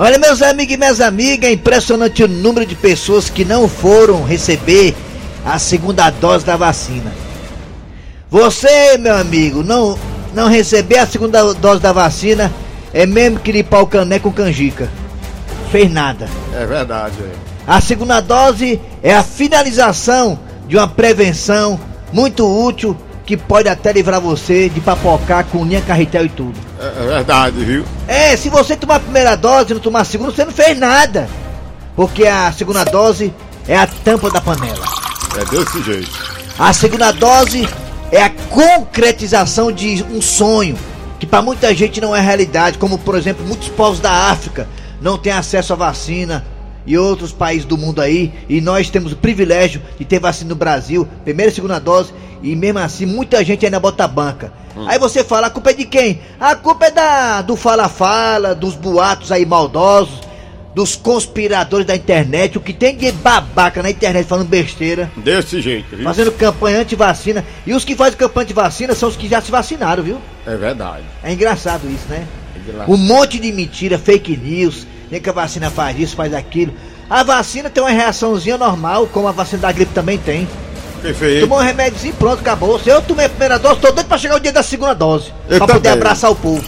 Olha, meus amigos e minhas amigas, é impressionante o número de pessoas que não foram receber a segunda dose da vacina. Você, meu amigo, não, não receber a segunda dose da vacina é mesmo que limpar o cané com canjica. Fez nada. É verdade. A segunda dose é a finalização de uma prevenção muito útil que pode até livrar você de papocar com linha carretel e tudo. É, é verdade, viu? É, se você tomar a primeira dose e não tomar a segunda, você não fez nada. Porque a segunda dose é a tampa da panela. É desse jeito. A segunda dose é a concretização de um sonho que para muita gente não é realidade, como por exemplo, muitos povos da África não têm acesso à vacina e outros países do mundo aí, e nós temos o privilégio de ter vacina no Brasil, primeira e segunda dose, e mesmo assim muita gente ainda bota banca. Aí você fala, a culpa é de quem? A culpa é da do fala-fala, dos boatos aí maldosos, dos conspiradores da internet, o que tem de babaca na internet falando besteira, Desse jeito, viu? fazendo campanha anti-vacina, e os que fazem campanha anti-vacina são os que já se vacinaram, viu? É verdade. É engraçado isso, né? engraçado. Um monte de mentira, fake news, nem que a vacina faz isso, faz aquilo. A vacina tem uma reaçãozinha normal, como a vacina da gripe também tem. Perfeito. Tomou um remédiozinho e pronto, acabou. Se eu tomei a primeira dose, tô doido pra chegar o dia da segunda dose. Eu pra poder também. abraçar o povo.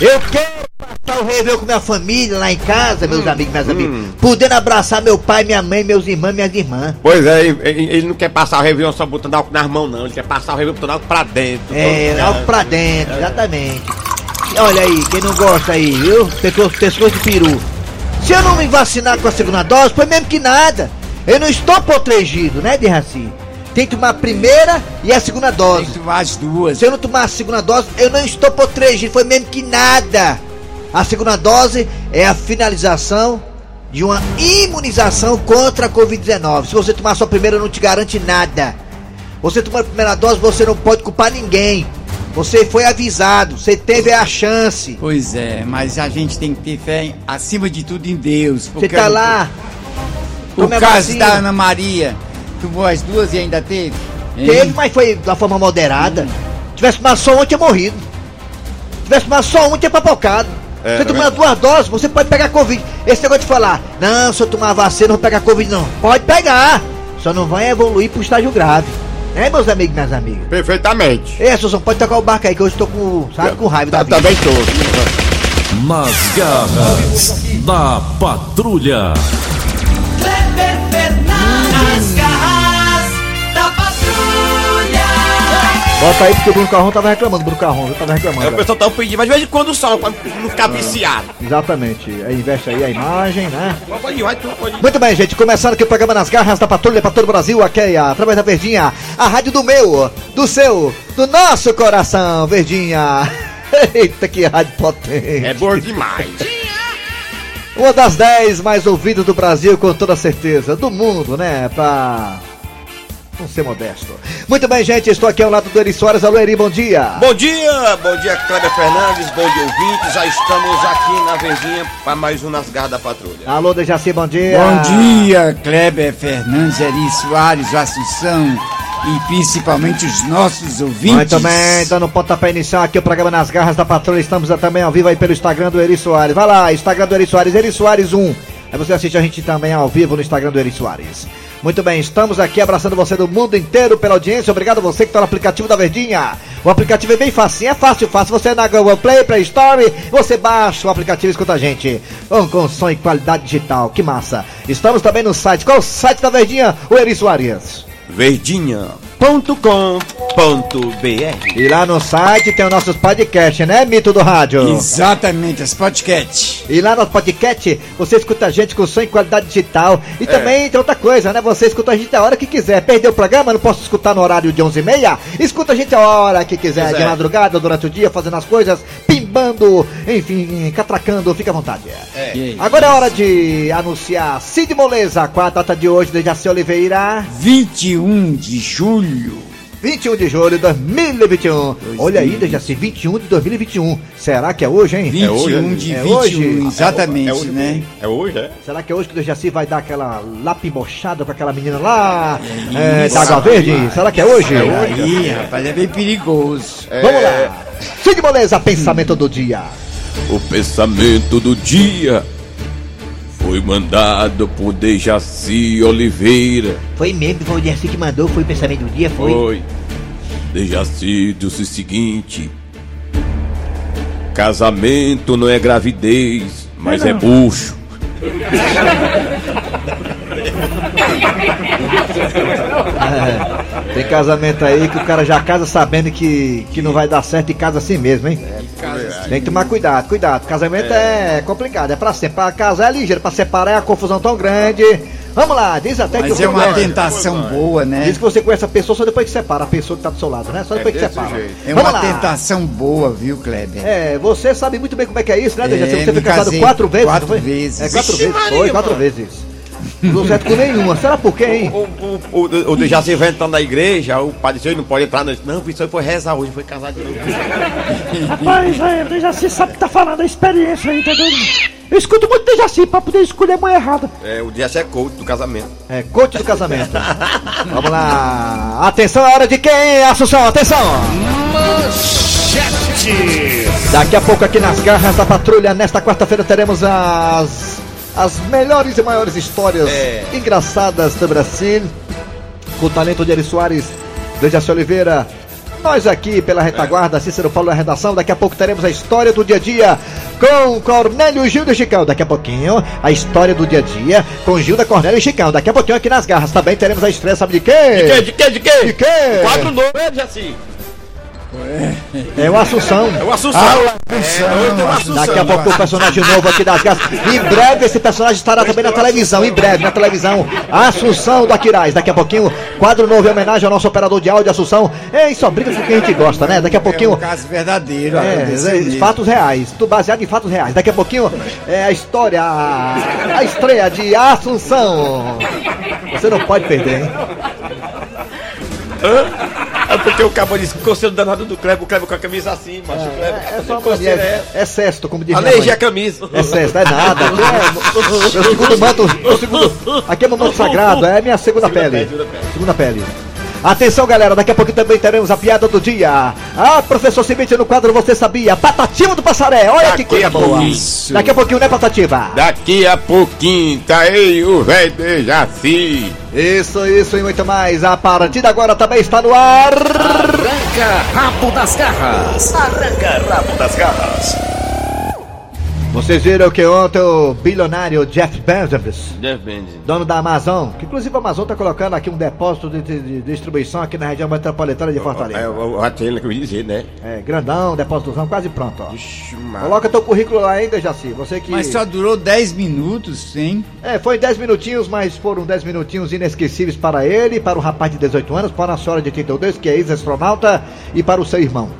Eu quero passar o réveillon com minha família lá em casa, Hum, meus amigos, minhas amigas. Podendo abraçar meu pai, minha mãe, meus irmãos, minhas irmãs. Pois é, ele, ele não quer passar o Réveillon só botando álcool nas mãos, não. Ele quer passar o Réveillon botando álcool pra dentro. É, mundo. pra dentro, exatamente. Olha aí, quem não gosta aí, viu? Pescoço, pescoço de peru. Se eu não me vacinar com a segunda dose, foi mesmo que nada. Eu não estou protegido, né, de Raci? Tem que tomar a primeira e a segunda dose. as duas. Se eu não tomar a segunda dose, eu não estou protegido, foi mesmo que nada. A segunda dose é a finalização de uma imunização contra a Covid-19. Se você tomar só a primeira, não te garante nada. Você tomou a primeira dose, você não pode culpar ninguém. Você foi avisado, você teve a chance. Pois é, mas a gente tem que ter fé em- acima de tudo em Deus. Você tá lá. O tome a caso vacina. da Ana Maria, tomou as duas e ainda teve? Hein? Teve, mas foi da forma moderada. Tivesse tomado só um, tinha morrido. Tivesse tomado só um, tinha papocado. É, você é verdade. duas doses, você pode pegar Covid. Esse negócio de falar, não, se eu tomar vacina, não vou pegar Covid, não. Pode pegar. Só não vai evoluir pro estágio grave. Né, meus amigos e minhas amigas? Perfeitamente. Ei, Susão, pode tocar o barco aí, que hoje eu tô com, sabe, com raiva da vida. também tô. Nas garras da patrulha. Bota aí, porque o Bruno Carrão tava reclamando, Bruno Carrão, eu tava reclamando. É, o pessoal tá pedindo, mas de vez em quando só, pra não ficar viciado. Exatamente. Aí investe aí a imagem, né? Pode ir, vai, pode ir. Muito bem, gente, começando aqui o programa Nas Garras da Patrulha para todo o Brasil, aqui é a- através da Verdinha, a rádio do meu, do seu, do nosso coração, Verdinha. Eita, que rádio potente. É bom demais. Uma das 10 mais ouvidas do Brasil, com toda certeza, do mundo, né? Pra não ser modesto. Muito bem, gente, estou aqui ao lado do Eri Soares. Alô, Eri, bom dia. Bom dia, bom dia Kleber Fernandes, bom dia ouvintes. Já estamos aqui na Verdinha para mais um Nas Garras da Patrulha. Alô, Dejaci, bom dia. Bom dia, Kleber Fernandes, Eri Soares, Assunção e principalmente os nossos ouvintes. Muito bem, dando pontapé inicial aqui o programa Nas Garras da Patrulha. Estamos também ao vivo aí pelo Instagram do Eri Soares. Vai lá, Instagram do Eri Soares, Eri Soares 1. Aí você assiste a gente também ao vivo no Instagram do Eri Soares. Muito bem, estamos aqui abraçando você do mundo inteiro pela audiência. Obrigado a você que está no aplicativo da Verdinha. O aplicativo é bem fácil, é fácil, fácil. Você é na Google Play, Play Store, você baixa o aplicativo e escuta a gente. Com, com som e qualidade digital, que massa. Estamos também no site. Qual o site da Verdinha? O Eri Soares. Verdinha.com.br E lá no site tem os nossos podcasts, né, Mito do Rádio? Exatamente, as podcasts. E lá no podcast você escuta a gente com som em qualidade digital. E também tem outra coisa, né? Você escuta a gente a hora que quiser. Perdeu o programa, não posso escutar no horário de 11h30? Escuta a gente a hora que quiser, Pois de é. madrugada, durante o dia, fazendo as coisas. Pim, carimbando, enfim, catracando, fica à vontade. Que Agora é hora de anunciar Cid Moleza, qual a data de hoje, Dejaci Oliveira? 21 de julho. 21 de julho de 2021. Olha aí, Dejaci, 21 de 2021. Será que é hoje, hein? 21 hoje, de é 21, hoje? exatamente, É hoje, né? É hoje, é? Será que é hoje que o Dejaci vai dar aquela lapimochada com aquela menina lá é, da Água Verde? Será que é hoje? Aí, rapaz, é bem perigoso. Vamos lá. Cid Moleza, pensamento do dia. O pensamento do dia foi mandado por Dejaci Oliveira. Foi mesmo, foi o Dejaci que mandou, foi o pensamento do dia, Foi. Dejaci disse o seguinte: Casamento não é gravidez, mas é bucho. Tem casamento aí que o cara já casa sabendo que, que não vai dar certo e casa assim mesmo, hein? Tem que tomar cuidado, cuidado. Casamento é, complicado, é pra sempre. Pra casar é ligeiro, pra separar é a confusão tão grande. Vamos lá, diz até que Mas o é uma problema- tentação boa, né? Diz que você conhece a pessoa só depois que separa a pessoa que tá do seu lado, né? Só depois que desse separa. jeito. É Vamos uma lá. tentação boa, viu, Kleber? É, você sabe muito bem como é que é isso, né, Dejaci? É, Você foi casado quatro vezes, quatro vezes. É, quatro Vixe vezes, Maria, foi, quatro vezes. Não deu certo com nenhuma. Será por quê, hein? O, o, o, o Dejaci vai entrando na igreja, o padre disse, "Ele não pode entrar. Não, não isso aí foi rezar hoje, foi casar de novo. Rapaz, é, Dejaci sabe que tá falando a experiência aí, doido? Eu escuto muito Dejaci pra poder escolher a mulher errada. É, o Dejaci é coach do casamento. É, coach do casamento. Vamos lá. Atenção, é hora de quem? Assunção, atenção. Daqui a pouco aqui nas garras da patrulha, nesta quarta-feira teremos as as melhores e maiores histórias É. engraçadas do Brasil. Com o talento de Eri Soares, Dejaci Oliveira. Nós aqui pela retaguarda, Cícero Paulo na redação. Daqui a pouco teremos a história do dia a dia com Cornélio Gilda e Chicão. Daqui a pouquinho, a história do dia a dia com Gilda, Cornélio e Chicão. Daqui a pouquinho aqui nas garras também teremos a estreia, sabe de quê? De quê? De quê? De quê? De quê? Quadro novo, é, Dejaci? É o Assunção. É o Assunção. Ah, é, hoje tem o Assunção. Daqui a pouco o personagem novo aqui das garras. Em breve esse personagem estará também na televisão. Em breve na televisão. Assunção do Aquiraz. Daqui a pouquinho, quadro novo em homenagem ao nosso operador de áudio, Assunção. Ei, só briga com quem a gente gosta, né? Daqui a É pouquinho. um caso verdadeiro. É, é, fatos reais, tudo baseado em fatos reais. Daqui a pouquinho é a história, a, a estreia de Assunção. Você não pode perder, hein? É porque o cabo disse coceiro danado do Kleber, o Kleber com a camisa assim, macho. o Kleber, É, é só coceiro, é. é cesto, como diz minha Alergia mãe. a camisa. É cesto, é nada. Aqui é, meu segundo manto, meu segundo, aqui é meu manto sagrado, é minha segunda, pele. pele, segunda pele. Segunda pele. Atenção, galera, daqui a pouco também teremos a piada do dia. Ah, professor Cimite no quadro Você Sabia? Patativa do Passaré, olha que Daqui coisa a boa. pouquinho. Daqui a pouquinho, né, Patativa? Daqui a pouquinho tá aí o velho Dejaci. Isso, isso e muito mais. A partir de agora também está no ar. Arranca rabo das garras. Vocês viram que ontem o bilionário Jeff Bezos, Depende. dono da Amazon, que inclusive a Amazon está colocando aqui um depósito de, de- de distribuição aqui na região metropolitana de É, Fortaleza. o Ratena que eu ia dizer, né? É, grandão, depósitozão quase pronto, ó. Ixi. Coloca teu currículo lá ainda, Jaci. Você que. Mas só durou 10 minutos, hein? É, foi 10 minutinhos, mas foram 10 minutinhos inesquecíveis para ele, para o rapaz de 18 anos, para a senhora de 32, que é ex-astronauta, e para o seu irmão.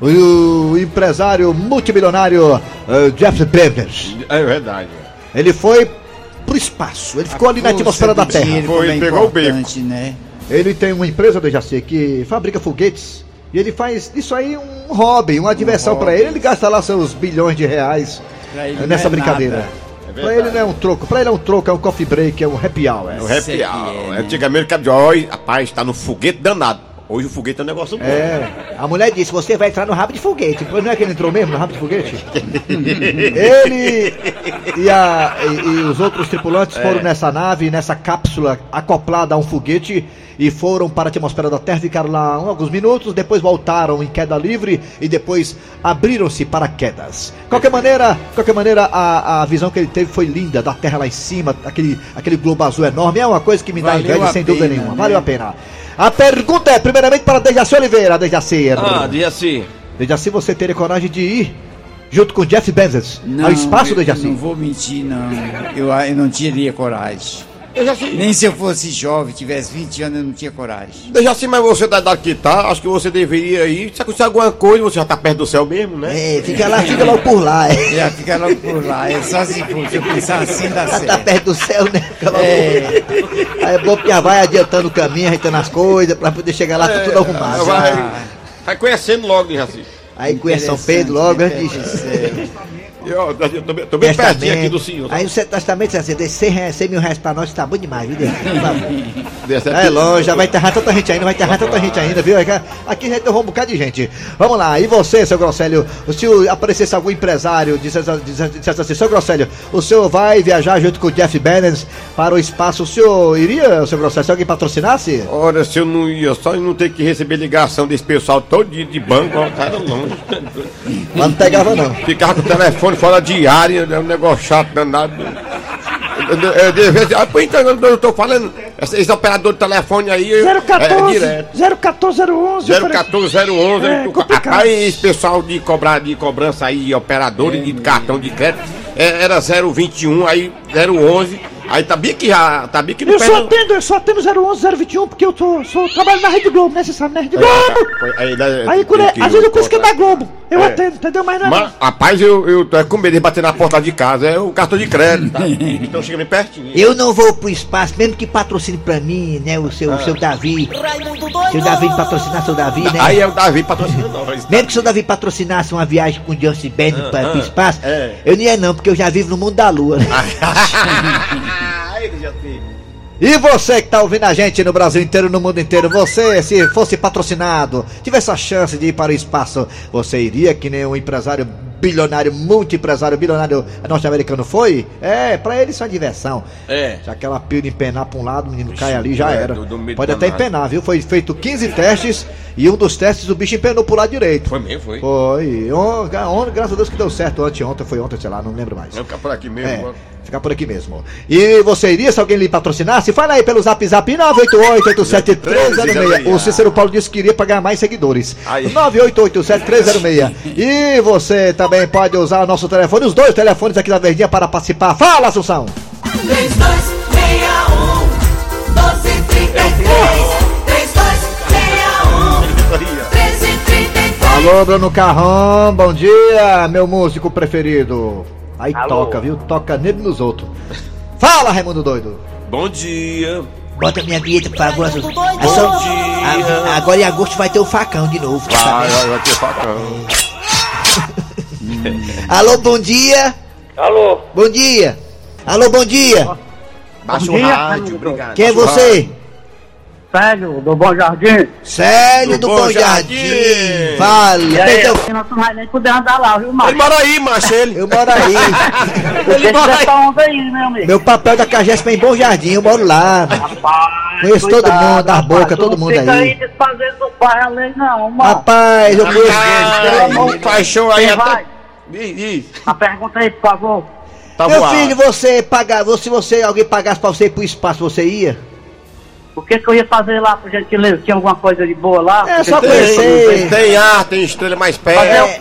O, empresário multimilionário eh, Jeff Bezos. É verdade. Ele foi pro espaço, ele ficou ali na atmosfera da do Terra. Foi, é pegou o beco. né? Ele tem uma empresa, Dejaci, que fabrica foguetes. E ele faz isso aí um hobby, uma diversão para ele. Ele gasta lá seus bilhões de reais nessa é brincadeira. nada. pra ele não é um troco, pra ele é um troco, é um coffee break, é um happy hour. O Isso happy é hour. é, né? Antigamente rapaz, tá no foguete danado. Hoje o foguete é um negócio bom. É, a mulher disse, você vai entrar no rabo de foguete. Pois não é que ele entrou mesmo no rabo de foguete? ele e, a- e- e os outros tripulantes foram nessa nave, nessa cápsula acoplada a um foguete e foram para a atmosfera da Terra, ficaram lá alguns minutos, depois voltaram em queda livre e depois abriram-se para quedas. Qualquer maneira, qualquer maneira, a, a visão que ele teve foi linda, da Terra lá em cima, aquele, aquele globo azul enorme, é uma coisa que me dá Valeu inveja sem dúvida pena, nenhuma, né? valeu a pena. A pergunta é, primeiramente, para Dejaci Oliveira, Dejaci. Ah, assim. Dejaci, você teria coragem de ir junto com Jeff Bezos ao espaço, Dejaci? não vou mentir, não. Eu, eu não teria coragem. Nem se eu fosse jovem, tivesse 20 anos, eu não tinha coragem. Dejaci, mas você da idade que tá, acho que você deveria ir. Se acontecer alguma coisa, você já tá perto do céu mesmo, né? É, fica lá, fica logo por lá. É. Já fica logo por lá, é só se for, se eu pensar assim, dá Já tá certo. perto do céu, né? Fica logo É. Aí é bom que já vai adiantando o caminho, ajeitando as coisas, pra poder chegar lá tá tudo arrumado. vai, Ah. vai conhecendo logo, Dejaci. Aí conhece São Pedro logo, antes de Eu, eu tô, bem- pertinho aqui do senhor. Aí o Testamento assim, dê 100, reais, 100 mil reais pra nós, tá bom demais, viu? É longe, já vai enterrar tanta gente ainda, vai enterrar tanta gente ainda, viu? Aqui- já enterrou um bocado de gente. Vamos lá, e você, seu Grosselio? Se aparecesse algum empresário, dissesse, assim, seu Grosselio, o senhor vai viajar junto com o Jeff Bezos para o espaço, o senhor iria, seu Grosselio, se alguém patrocinasse? Ora, se eu não ia, só não ter que receber ligação desse pessoal todo dia de banco, ó, tá longe. Mas não pegava não. Ficava com o telefone fora de área, é um negócio chato danado. De vez- ah, pô, então, eu tô falando, esse, operador de telefone aí. É, 014, direto. 01411. 01411, É, aí rapaz, esse pessoal de cobrar de cobrança aí, operador e de cartão de crédito, é, era 021, aí 011, aí tá bem que já, tá bem que não Eu só atendo, eu só atendo 011, 021, porque eu tô, sou, trabalho na Rede Globo, né? Você sabe, né? Rede Globo! Aí, aí, Aí, quando é, que às vezes eu penso que é da Globo, eu É. atendo, entendeu? Mas não é. Mas, rapaz, eu, eu tô com medo de bater na porta de casa, é o cartão de crédito, tá? Então chega bem pertinho. Eu não vou pro espaço, mesmo que patrocine pra mim, né, o seu, o seu Davi. Seu Davi patrocinar seu Davi, né? Aí é o Davi patrocinando nós. Mesmo que o seu Davi patrocinasse uma viagem com o Justin Bieber para o espaço, é. eu não ia não, porque eu já vivo no mundo da lua. né? Aí, já tem. E você que tá ouvindo a gente no Brasil inteiro, no mundo inteiro, você, se fosse patrocinado, tivesse a chance de ir para o espaço, você iria que nem um empresário bilionário, multi-empresário bilionário norte-americano foi? É, pra ele isso é diversão. É. Se aquela pilha empenar pra um lado, o menino cai ali, já é, era. do- do Pode até danado. empenar, viu? Foi feito 15 testes e um dos testes o bicho empenou pro lado direito. Foi mesmo, foi. Foi. Graças a Deus que deu certo. Anteontem foi ontem, sei lá, não lembro mais. Vamos ficar por aqui É, mesmo. ficar por aqui mesmo. E você iria, se alguém lhe patrocinasse? Fala aí pelo zap zap 988-87306. O Cícero Paulo disse que iria pra ganhar mais seguidores. Aí. 988-7306. E você também pode usar o nosso telefone, os dois telefones aqui da Verdinha para participar. Fala, Assunção! 3261 Alô, Bruno Carrão, bom dia, meu músico preferido. Aí toca, viu? Toca nele e nos outros. Fala, Raimundo Doido! Bom dia. Bota minha vinheta, por favor, Bom dia. a- agora em agosto vai ter o facão de novo. Vai, vai, vai ter facão. Alô, bom dia. Alô, Bom dia. Alô, bom dia. Baixa o rádio, obrigado. Quem é você? Sérgio, do Bom Jardim. Célio Do do Bom Bom Jardim. Jardim. Fala. E aí, Então, nós não vai nem poder andar lá, viu, Ele Márcio? mora aí, macho, ele. eu moro aí. Ele Ele mora aí. onda aí, meu amigo. Meu papel da Cagespa é em Bom Jardim, eu moro lá. Rapaz, Conheço todo cuidado, mundo, das rapaz, bocas, tu todo não mundo fica aí. aí desfazendo do pai a lei, não, mano. Rapaz, eu conheço. Faz show aí até... vai? Ih, A pergunta aí, por favor. Tá Meu voado. filho, você pagar, se você alguém pagasse pra você ir pro espaço, você ia? O que que eu ia fazer lá, por gentileza? Tinha alguma coisa de boa lá? É, só tem- conhecer. Tem ar, tem estrela mais Fazer perto.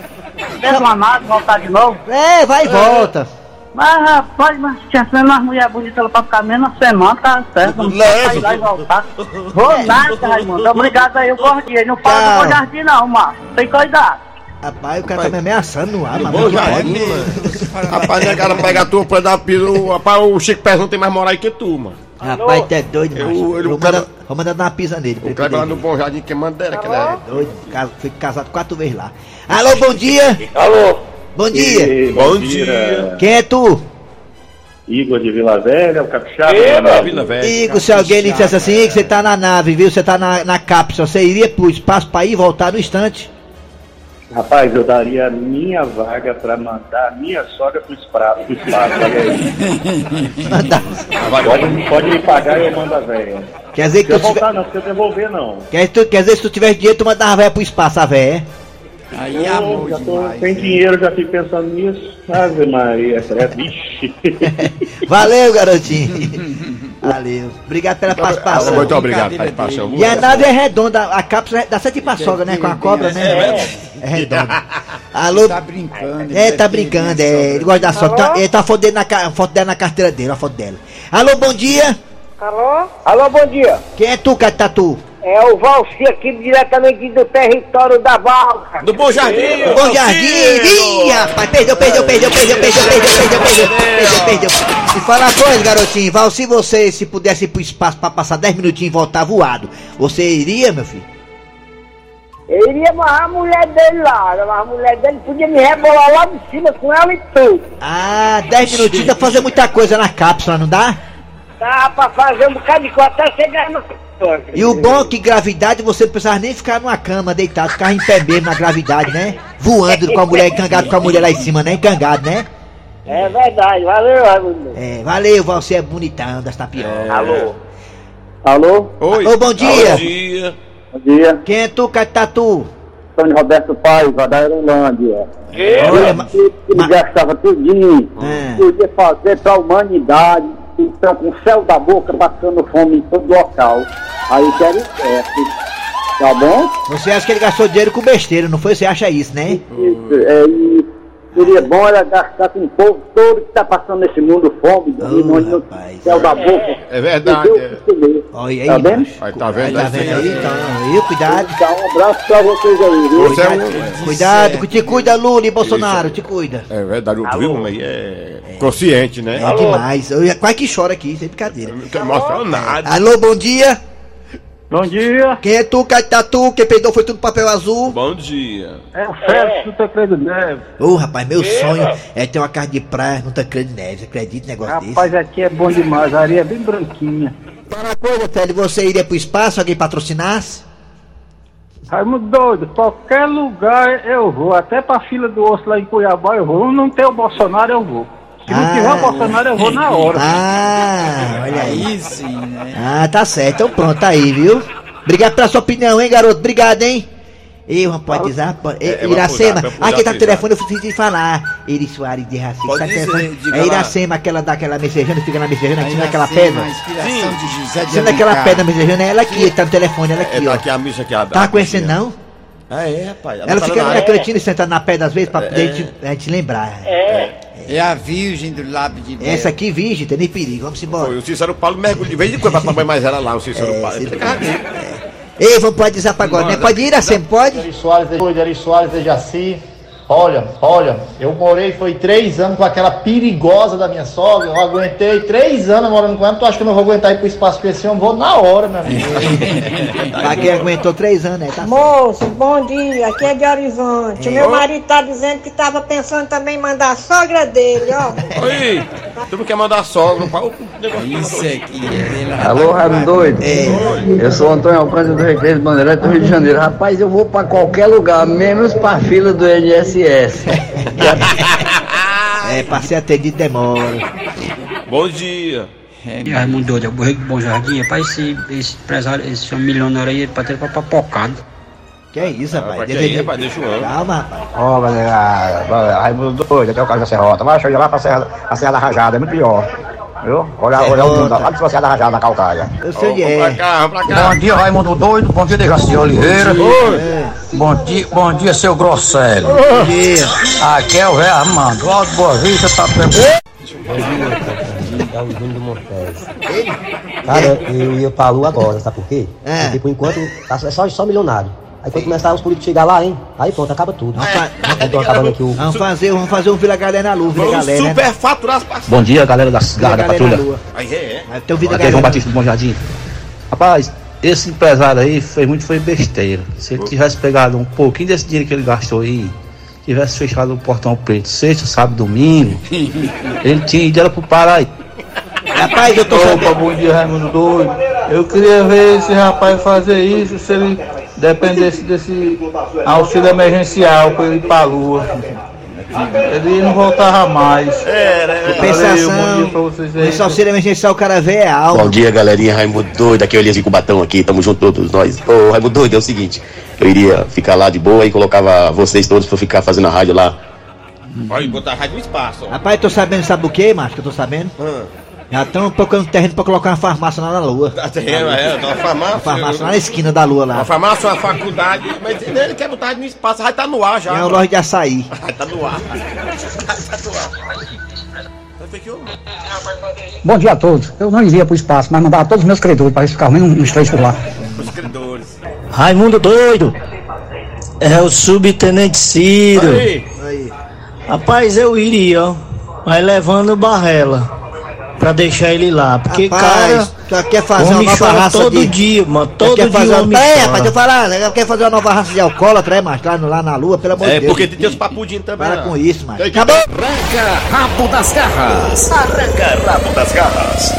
um... Dentro uma nave, voltar de novo. É, vai e volta. Mas, rapaz, mas tinha sendo umas mulheres bonitas lá pra ficar menos uma semana, tá certo? Não precisa lá e voltar. Vou nada, Raimundo. Obrigado aí, eu gosto de Não fala do Bom Jardim, não, mano. Tem cuidado. Rapaz, o cara tá me ameaçando no ar, mano. Bom mano. Rapaz, né, cara, pega a tua pra dar piso. o- Rapaz, o Chico Pérez não tem mais moral aí que tu, mano. Rapaz, tu é doido, Eu- macho. ele- Vou o cara- mandar, vou mandar dar uma pisa nele. O Kleber lá no Bom Jardim, quem manda era, que ele é Doido, casa- fui casado quatro vezes lá. Alô, bom dia. Alô? Bom dia. Bom dia. Quem é tu? Igor de Vila Velha, o Capixaba. Eba, né? Vila Velha. Igor, se alguém lhe dissesse assim, que você tá na nave, viu? Você tá na, na cápsula, você iria pro espaço pra ir e voltar no instante? Rapaz, eu daria a minha vaga pra mandar a minha sogra pro espaço. Pro espaço olha aí. Pode, pode me pagar e eu mando a velha. Quer dizer que Se eu tu tiver, voltar não, se eu devolver não. quer, tu- quer dizer que se tu tivesse dinheiro, tu mandava a véia pro espaço, a véia, Aí Eu amor já tô demais. sem dinheiro, já fico pensando nisso. Ave Maria, é, vixe. é? Valeu, garotinho. Valeu. Obrigado pela participação. Muito obrigado, participação. E a nave é redonda, a cápsula é- dá sete pra sogra, né? Com a cobra, né? É redonda. Alô? Tá brincando. É, tá brincando, é. Ele gosta da sogra. Tá, ele tá a foto, dele na, a foto dela na carteira dele, a foto dela. Alô, bom dia. Alô? Alô, bom dia. Quem é tu, Catatu? É o Valci aqui diretamente do território da Valca. Do Bom Jardim! Bom Jardim! Ih, rapaz, perdeu, perdeu, perdeu, perdeu, perdeu, perdeu, perdeu, perdeu, perdeu, perdeu. E fala uma coisa, garotinho, Val, se você se pudesse ir pro espaço pra passar 10 minutinhos e voltar voado, você iria, meu filho? Eu iria amarrar a mulher dele lá. mas A mulher dele podia me rebolar lá de cima com ela e tudo. Ah, 10 minutinhos dá pra fazer muita coisa na cápsula, não dá? Dá pra fazer um bocado de coisa até chegar no. E o bom é que gravidade você não precisava nem ficar numa cama deitado, ficava em pé mesmo na gravidade, né? Voando com a mulher, encangado com a mulher lá em cima, né? Encangado, né? É verdade, valeu, Raimundo. É, valeu, você é bonitão das tapiocas. Alô? Alô? Oi! Ô, bom dia. Bom dia! Bom dia. Quem é tu, Catatu? Antônio Roberto Paiva, da Aerolândia. Olha, ma- Ele ma- gastava tudinho. É. Podia fazer pra humanidade. Então, com o céu da boca, passando fome em todo local. Aí quero certo. Tá bom? Você acha que ele gastou dinheiro com besteira, não foi? Você acha isso, né? Isso, é, e seria bom era gastar com o povo todo que tá passando nesse mundo fome, e no, no rapaz. céu da boca. É verdade, Entendeu? é. Olha aí, Tá vendo? Aí, tá Aí, vendo? tá vendo aí? Então, aí, cuidado. Dá um abraço pra vocês aí, viu? Você é Cuidado, um. cuidado, te cuida, Lula e Bolsonaro, te cuida. É verdade, o viu, mas é consciente, né? É demais. Eu quase que choro aqui, sem brincadeira. Não quer mostrar nada. Alô, bom dia. Bom dia. Quem é tu, Catatu? Quem peidou foi tudo papel azul. Bom dia. É o Félix do Tancredo Neves. Ô, rapaz, meu sonho é ter uma casa de praia no Tancredo Neves. Acredita um negócio Rapaz, desse? aqui é bom demais. A areia é bem branquinha. Uma coisa, Félix, você iria pro espaço? Alguém patrocinasse? Raimundo doido, qualquer lugar eu vou, até pra fila do osso lá em Cuiabá eu vou. Não tem o Bolsonaro, eu vou. Se não Ah. tiver o Bolsonaro, eu vou na hora. Ah, olha aí. Aí sim, né? Ah, tá certo. Então pronto, tá aí, viu? Obrigado pela sua opinião, hein, garoto? Obrigado, hein? Pode dizer, pode... É, é Iracema, é aqui tá o telefone, eu de falar. Eri Soares de Raci. Pode tá dizer, telefone. diga É lá. Iracema, aquela daquela messejana, fica na messejana, aqui naquela Iracema, pedra. A inspiração de José de Sendo aquela pedra messejana, ela aqui, tá no telefone, ela É, aqui, tá ó. aqui a missa aqui. A, Tá a conhecendo, não? Ah, é, rapaz. Ela fica na cantina sentada na pedra às vezes pra poder a gente- a gente lembrar. É a virgem do lábio de Deus. Essa aqui, virgem, tem nem perigo, vamos Foi embora. o Cícero Paulo mergulha de vez em quando pra tomar mais ela lá, o Cícero É, Paulo. Fica aqui. Ei, vamos pro WhatsApp agora, né? Pode ir, Iracema, pode? Eri Soares, de- Eri Soares de Jaci. Olha, olha, eu morei, foi três anos com aquela perigosa da minha sogra. Eu aguentei três anos morando com ela. Tu acha que eu não vou aguentar ir pro espaço com esse homem? Vou na hora, meu amigo. Pra quem aguentou três anos, né? Tá Moço, bom dia, aqui é de Horizonte. Meu marido tá dizendo que tava pensando também em mandar a sogra dele, ó. Oi, tu não quer mandar sogra, pá, o. Isso aqui é. Alô, Raimundo Doido? É. Eu sou Antônio Alcântara do Recreio do Bandeirante do Rio de Janeiro. Rapaz, eu vou pra qualquer lugar, menos pra fila do É, pra ser atendido demora. Bom dia. E Raimundo doido, é o Borrego do Bom Jardim, rapaz, esse, esse empresário, esse milionário aí, ele pode ter pra papocado. Que é isso, rapaz? Rapaz, que Deve- aí, rapaz, deixa o ano. Calma, rapaz. Ó, galera, Raimundo Doido, aqui é o caso da Serrota. Vai chegar lá pra Serra, a Serra da Rajada, é muito pior. Viu? Olha, olha o mundo, lá pra Serra da Rajada, na Calcaia. Eu sei onde Vamos pra é. cá, pra cá. Bom dia, Raimundo Doido. Bom dia, Dejaci Oliveira. Bom dia, bom dia, seu Grosselio. Bom dia. Aqui é o Ré Armando. Alto Boa Vista, tá É o Júnior do Montes. Cara, eu ia pra lua agora, sabe por quê? É. Porque por enquanto tá- é só, só milionário. Aí quando começar os políticos chegar lá, hein? Aí pronto, acaba tudo. Então acabando aqui o. Vamos fazer, vamos fazer um Vila Galé na Lua, Vila Vamos Galé, né? superfaturar as passagens. Bom dia, galera da Vila Garra da Galé na Patrulha. Aí é. Vai ter o Vila Aqui é. João Batista do Bom Jardim. Rapaz, esse empresário aí fez muito foi besteira. Se ele tivesse pegado um pouquinho desse dinheiro que ele gastou aí, tivesse fechado o portão preto sexta, sábado, domingo, ele tinha ido era pro Pará. Rapaz, eu tô Opa, sabendo. bom dia, Raimundo Doido. Eu queria ver esse rapaz fazer isso se ele dependesse desse auxílio emergencial pra ele ir pra lua. Ele não voltava mais. É, né? Compensação. vocês aí. Esse auxílio emergencial, o cara vê é alto. Bom dia, galerinha. Raimundo Doido, aqui é o Elias de Cubatão aqui, tamo junto todos nós. Ô, Raimundo Doido, é o seguinte, eu iria ficar lá de boa e colocava vocês todos pra ficar fazendo a rádio lá. Pode botar a rádio no espaço. ó. Rapaz, tô sabendo, sabe o que, macho, que eu tô sabendo? Hum. Já estão procurando terreno pra colocar uma farmácia lá na Lua. Tá terreno, é, tá uma farmácia. Uma farmácia lá na esquina da Lua lá. Uma farmácia, uma faculdade, mas ele quer botar no espaço, vai tá no ar já. É o loja de açaí. Vai tá no ar. Tá no ar. Bom dia a todos. Eu não iria pro espaço, mas mandava todos os meus credores para eles ficarem menos uns três por lá. Os credores. Raimundo doido! É o subtenente Ciro. Aí. Rapaz, eu iria, ó. Mas levando Barrela. Pra deixar ele lá. Porque, Rapaz, cara. tu quer fazer uma nova raça todo de... dia, mano. Tu Todo quer dia fazer homem É, chora. rapaz, eu falar, eu quero fazer uma nova raça de alcoólatra, é, mas lá, lá na lua, pelo amor de É, Deus. porque tem os papudinhos também. Para ó. com isso, mano. Acabou? Arranca rabo das garras. Arranca rabo das garras.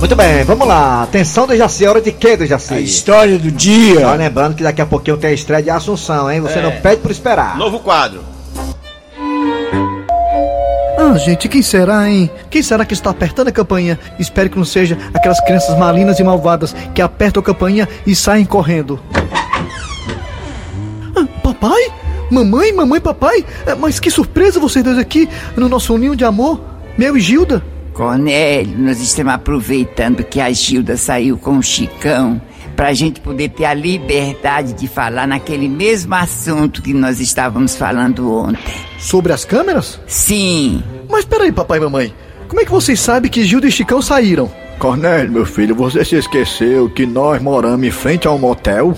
Muito bem, vamos lá. Atenção, Dejaci, é hora de quê, Dejaci? A história do dia. Só lembrando que daqui a pouquinho tem a estreia de Assunção, hein? Você É. não pede por esperar. Novo quadro. Ah, gente, quem será, hein? Quem será que está apertando a campainha? Espero que não seja aquelas crianças malignas e malvadas que apertam a campainha e saem correndo. Ah, papai? Mamãe, mamãe, papai? Ah, Mas que surpresa vocês dois aqui no nosso ninho de amor, meu e Gilda. Cornélio, nós estamos aproveitando que a Gilda saiu com o Chicão pra gente poder ter a liberdade de falar naquele mesmo assunto que nós estávamos falando ontem. Sobre as câmeras? Sim. Mas peraí, papai e mamãe. Como é que vocês sabem que Gilda e Chicão saíram? Cornélio, meu filho, você se esqueceu que nós moramos em frente a um motel?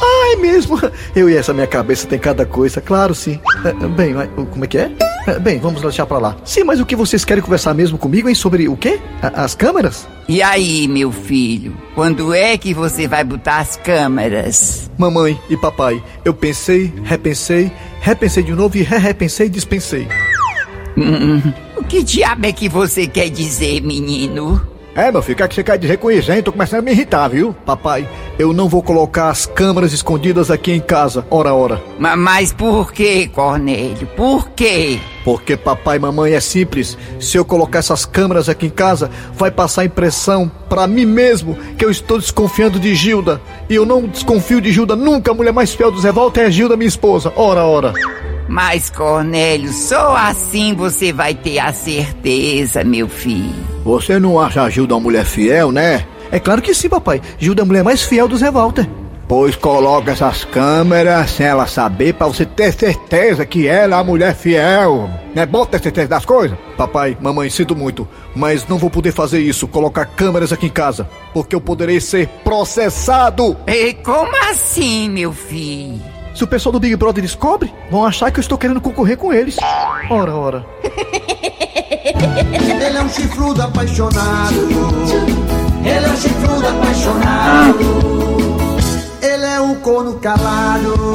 Ah, é mesmo? Eu e essa minha cabeça tem cada coisa, claro sim. É, bem, como é que é? É, Bem, vamos deixar pra lá. Sim, mas o que vocês querem conversar mesmo comigo, hein? Sobre o quê? As câmeras? E aí, meu filho, quando é que você vai botar as câmeras? Mamãe e papai, eu pensei, repensei, repensei de novo e re-repensei e dispensei. Hum, o que diabo é que você quer dizer, menino? É, meu filho, o que, é que você quer dizer com isso, hein? Tô começando a me irritar, viu? Papai, eu não vou colocar as câmeras escondidas aqui em casa, ora, ora. Ma- mas por que, Cornélio? Por quê? Porque papai e mamãe é simples. Se eu colocar essas câmeras aqui em casa, vai passar a impressão pra mim mesmo que eu estou desconfiando de Gilda. E eu não desconfio de Gilda nunca. A mulher mais fiel dos revolta é a Gilda, minha esposa. Ora, ora. Mas, Cornélio, só assim você vai ter a certeza, meu filho. Você não acha a Gilda uma mulher fiel, né? É claro que sim, papai. Gilda é a mulher mais fiel dos revolta. Pois coloca essas câmeras sem ela saber pra você ter certeza que ela é a mulher fiel. Não é bom ter certeza das coisas? Papai, mamãe, sinto muito, mas não vou poder fazer isso, colocar câmeras aqui em casa, porque eu poderei ser processado. E como assim, meu filho? Se o pessoal do Big Brother descobre, vão achar que eu estou querendo concorrer com eles. Ora, ora. Ele é um chifrudo apaixonado. Ele é um chifrudo apaixonado. Ele é um corno calado.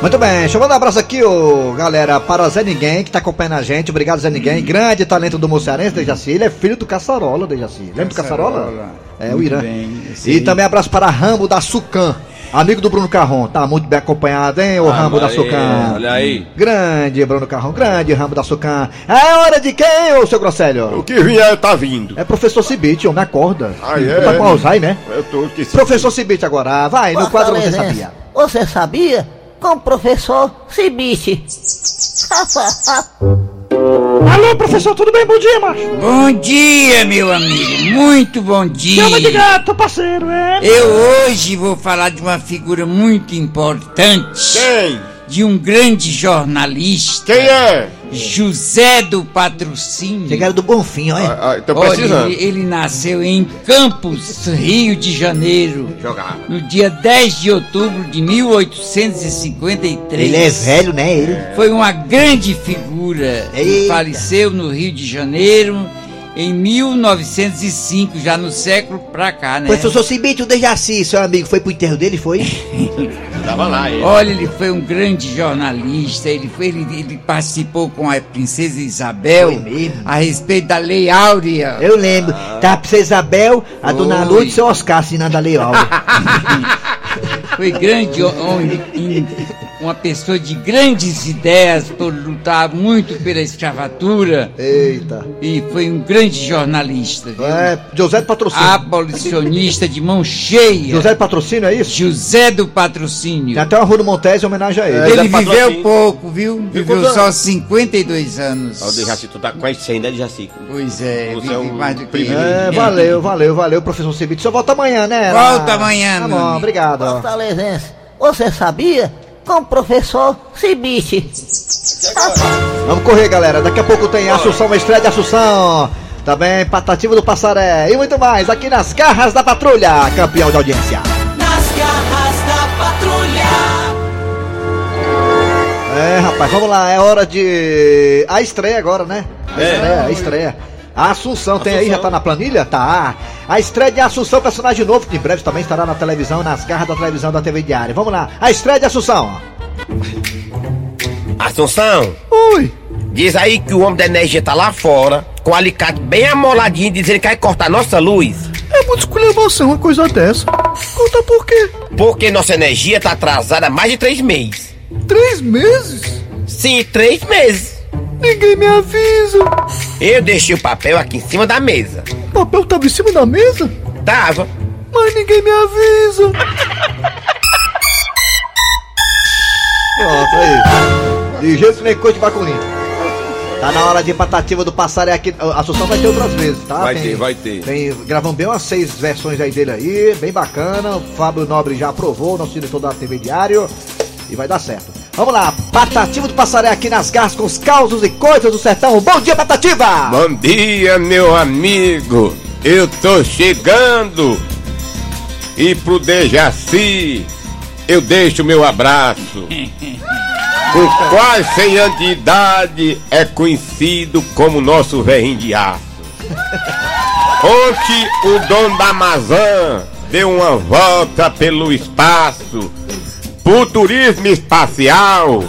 Muito bem, deixa eu mandar um abraço aqui, ô, galera, para Zé Ninguém, que tá acompanhando a gente. Obrigado, Zé Ninguém. Grande talento do Mocearense, Dejaci. Ele é filho do Caçarola, Dejaci. Lembra do Caçarola? É, o Muito Irã. bem, E também abraço para Rambo da Sucan. Amigo do Bruno Carron. Tá muito bem acompanhado, hein, o Ah, Rambo da Sucan. olha aí. Grande Bruno Carron, grande Rambo da Sucan. É hora de quem, ô seu Grosselho? O que vier tá vindo. É professor Cibite, homem, acorda. Ah, é? Tá com Alzheimer, né? Eu tô esquecido. Professor Cibite agora, vai, no quadro você sabia. Você sabia? Com o professor Cibite. Alô, professor, tudo bem? Bom dia, macho. Bom dia, meu amigo. Muito bom dia. Chama de gato, parceiro, é? Eu hoje vou falar de uma figura muito importante. Quem? De um grande jornalista. Quem é? José do Patrocínio. Chegaram do Bonfim, olha. Ah, ah, tô Olha, ele, ele nasceu em Campos, Rio de Janeiro. Jogar. No dia 10 de outubro de 1853. Ele é velho, né, ele? Foi uma grande figura. Ele Eita. faleceu no Rio de Janeiro em 1905, já no século pra cá, né? Professor Cibite, o Dejaci, seu amigo, foi pro enterro dele, foi? Tava lá, ele. Olha, ele foi um grande jornalista, ele, foi, ele, ele participou com a princesa Isabel a respeito da Lei Áurea. Eu lembro. Tá a princesa Isabel, a dona Foi. Lourdes e o seu Oscar assinando a lei Áurea. Foi grande homem, em- uma pessoa de grandes ideias por lutar muito pela escravatura Eita. e foi um grande jornalista, viu? É, José do Patrocínio. Abolicionista de mão cheia. José do Patrocínio, é isso? José do Patrocínio. Tem até uma rua do Montes em homenagem a ele. Ele José viveu Patrocínio. pouco, viu? Viveu só anos? 52 anos. Ó, o Dejaci, tu tá quase 100, né, Dejaci? Pois é, Você vive é um mais do que ele. É, valeu, valeu, valeu, professor Cibite. Só volta amanhã, né? Volta amanhã, Tá meu bom, amigo. obrigado. ó. Fortalezense, você sabia? Como professor Cibiche. Vamos correr, galera. Daqui a pouco tem Assunção, uma estreia de Assunção. Também Patativa do Passaré e muito mais aqui nas Garras da Patrulha, campeão de audiência. Nas garras da patrulha. É, rapaz, vamos lá, é hora de. A estreia agora, né? A É. estreia, a estreia. A Assunção, tem aí, já tá na planilha? Tá. A estreia de Assunção, personagem novo, que em breve também estará na televisão, nas garras da televisão da TV Diária. Vamos lá, a estreia de Assunção. Assunção, Ui. diz aí que o homem da energia tá lá fora, com o alicate bem amoladinho, dizendo que quer cortar nossa luz. É muito esculhambação uma coisa dessa. Conta por quê? Porque nossa energia tá atrasada há mais de três meses. Três meses? Sim, três meses. Ninguém me avisa. Eu deixei o papel aqui em cima da mesa. O papel tava em cima da mesa? Tava. Mas ninguém me avisa. Pronto, aí. De jeito nem coisa de. Tá na hora de patativa do Passaré aqui. A Assunção vai ter outras vezes, tá? Vai ter, vai ter. Tem, gravamos bem umas seis versões aí dele aí, bem bacana. O Fábio Nobre já aprovou, nosso diretor da TV Diário. E vai dar certo. Vamos lá, Patativa do Passaré aqui nas garras com os causos e coisas do sertão. Bom dia, Patativa! Bom dia, meu amigo. Eu tô chegando. E pro Dejaci, eu deixo meu abraço. Com quase 100 anos de idade, é conhecido como nosso velhinho de aço. Ontem, o dono da Amazon deu uma volta pelo espaço, pro turismo espacial.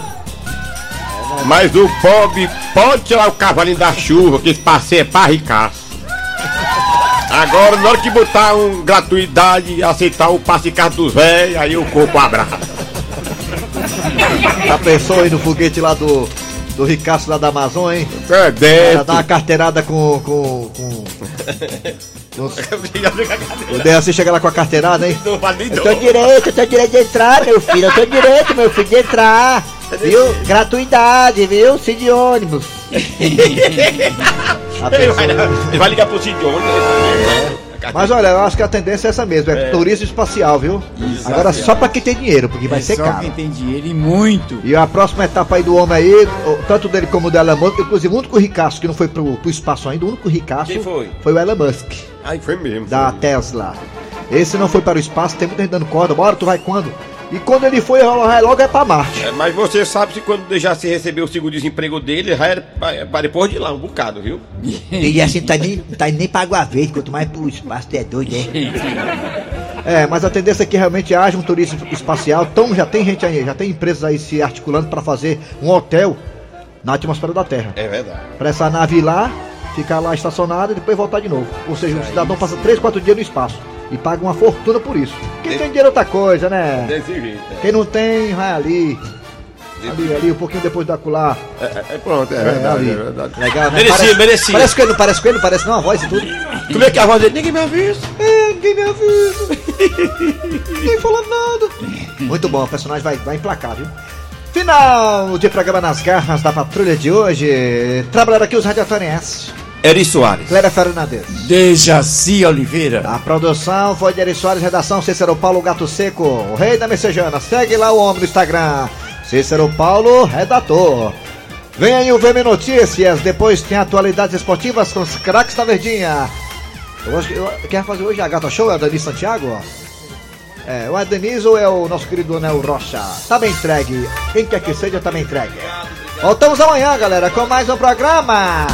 Mas o pobre pode tirar o cavalinho da chuva, que esse passeio é pra ricaço. Agora, na hora que botar um gratuidade aceitar o passe de carro dos velhos, aí o corpo abraça. Já pensou aí no foguete lá do, do Ricaço lá da Amazon, hein? É. Ela dá uma carteirada com. com, com... O Dejaci chega lá com a carteirada, hein? Eu tô direito, eu tô direito de entrar, meu filho. Eu tô direito, meu filho, de entrar. Viu? Gratuidade, viu? Sim de ônibus. A pessoa- Ele vai ligar pro Cid né? Mas olha, eu acho que a tendência é essa mesmo, é, É. turismo espacial, viu? Agora só pra quem tem dinheiro, porque vai É ser só caro. quem tem dinheiro e muito. E a próxima etapa aí do homem aí, tanto dele como do Elon Musk, inclusive o único ricaço que não foi pro, pro espaço ainda, o único ricaço Quem foi? o Elon Musk, Aí foi mesmo. da Tesla. Esse não foi para o espaço, tem muita gente dando corda, bora, tu vai quando? E quando ele foi, logo é pra Marte. É, mas você sabe se quando já se recebeu o seguro-desemprego dele, já era pra, pra depois de lá, um bocado, viu? E assim, tá nem, tá nem pra água verde, quanto mais pro espaço, tu é doido, é? É, mas a tendência é que realmente haja um turismo espacial. Então já tem gente aí, já tem empresas aí se articulando para fazer um hotel na atmosfera da Terra. É verdade. Pra essa nave ir lá, ficar lá estacionada e depois voltar de novo. Ou seja, o cidadão passa 3, 4 dias no espaço e paga uma fortuna por isso. Quem tem dinheiro é outra coisa, né? Desse jeito. é. Quem não tem, vai ali. Ali, ali, um pouquinho depois da cular. É, é, é pronto, é, verdade, é verdade. Legal, né? Merecia, parece, merecia. Parece que ele não parece com ele, não parece não, a voz e tudo. Como é que é a voz dele? Ninguém me avisa. É, ninguém me avisa. ninguém fala nada. Muito bom, o personagem vai, vai emplacar, viu? Final de programa nas garras da patrulha de hoje. Trabalharam aqui os radiofonienses. Eri Soares. Clélia Fernandes. Dejaci Oliveira. A produção foi de Eri Soares, redação Cícero Paulo Gato Seco, o rei da Messejana. Segue lá o homem no Instagram. Cícero Paulo, redator. Vem aí o VM Notícias, depois tem atualidades esportivas com os craques da Verdinha. Eu acho que eu quero fazer hoje a Gata Show, é a Dani Santiago. É, o Denise ou é o nosso querido Anel Rocha? Tá bem entregue. Quem quer que seja, tá bem entregue. Voltamos amanhã, galera, com mais um programa.